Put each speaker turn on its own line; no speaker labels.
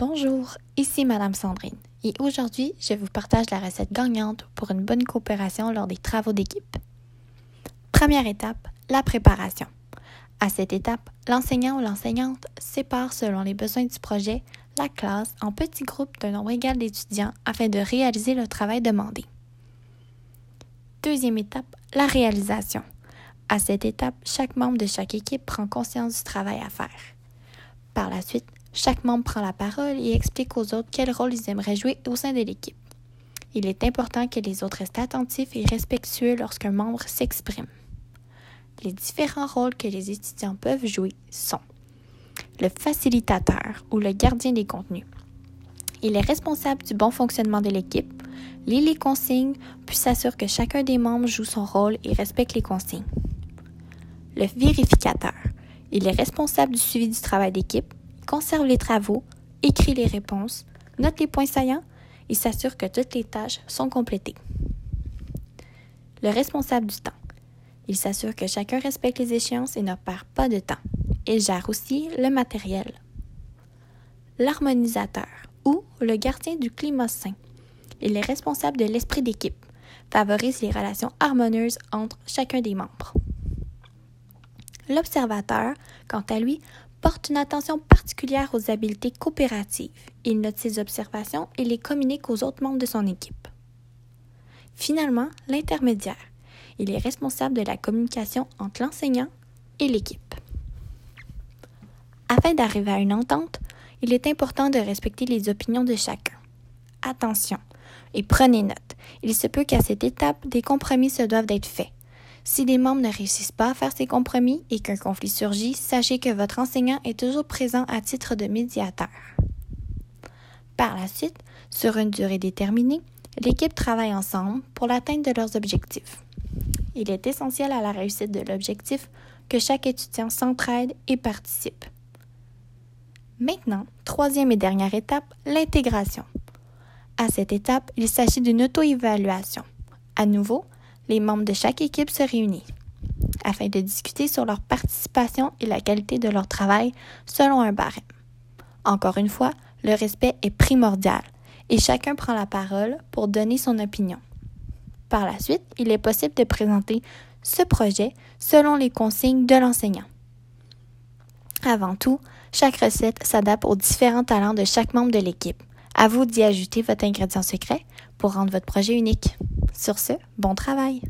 Bonjour, ici Madame Sandrine et aujourd'hui je vous partage la recette gagnante pour une bonne coopération lors des travaux d'équipe. Première étape, la préparation. À cette étape, l'enseignant ou l'enseignante sépare selon les besoins du projet la classe en petits groupes d'un nombre égal d'étudiants afin de réaliser le travail demandé. Deuxième étape, la réalisation. À cette étape, chaque membre de chaque équipe prend conscience du travail à faire. Par la suite, chaque membre prend la parole et explique aux autres quel rôle ils aimeraient jouer au sein de l'équipe. Il est important que les autres restent attentifs et respectueux lorsqu'un membre s'exprime. Les différents rôles que les étudiants peuvent jouer sont le facilitateur ou le gardien des contenus. Il est responsable du bon fonctionnement de l'équipe, lit les consignes, puis s'assure que chacun des membres joue son rôle et respecte les consignes. Le vérificateur. Il est responsable du suivi du travail d'équipe, conserve les travaux, écrit les réponses, note les points saillants et s'assure que toutes les tâches sont complétées. Le responsable du temps. Il s'assure que chacun respecte les échéances et ne perd pas de temps. Il gère aussi le matériel. L'harmonisateur ou le gardien du climat sain. Il est responsable de l'esprit d'équipe, favorise les relations harmonieuses entre chacun des membres. L'observateur, quant à lui, porte une attention particulière aux habiletés coopératives. Il note ses observations et les communique aux autres membres de son équipe. Finalement, l'intermédiaire. Il est responsable de la communication entre l'enseignant et l'équipe. Afin d'arriver à une entente, il est important de respecter les opinions de chacun. Attention et prenez note. Il se peut qu'à cette étape, des compromis se doivent d'être faits. Si les membres ne réussissent pas à faire ces compromis et qu'un conflit surgit, sachez que votre enseignant est toujours présent à titre de médiateur. Par la suite, sur une durée déterminée, l'équipe travaille ensemble pour l'atteinte de leurs objectifs. Il est essentiel à la réussite de l'objectif que chaque étudiant s'entraide et participe. Maintenant, troisième et dernière étape, l'intégration. À cette étape, il s'agit d'une auto-évaluation. À nouveau, les membres de chaque équipe se réunissent afin de discuter sur leur participation et la qualité de leur travail selon un barème. Encore une fois, le respect est primordial et chacun prend la parole pour donner son opinion. Par la suite, il est possible de présenter ce projet selon les consignes de l'enseignant. Avant tout, chaque recette s'adapte aux différents talents de chaque membre de l'équipe. À vous d'y ajouter votre ingrédient secret pour rendre votre projet unique. Sur ce, bon travail!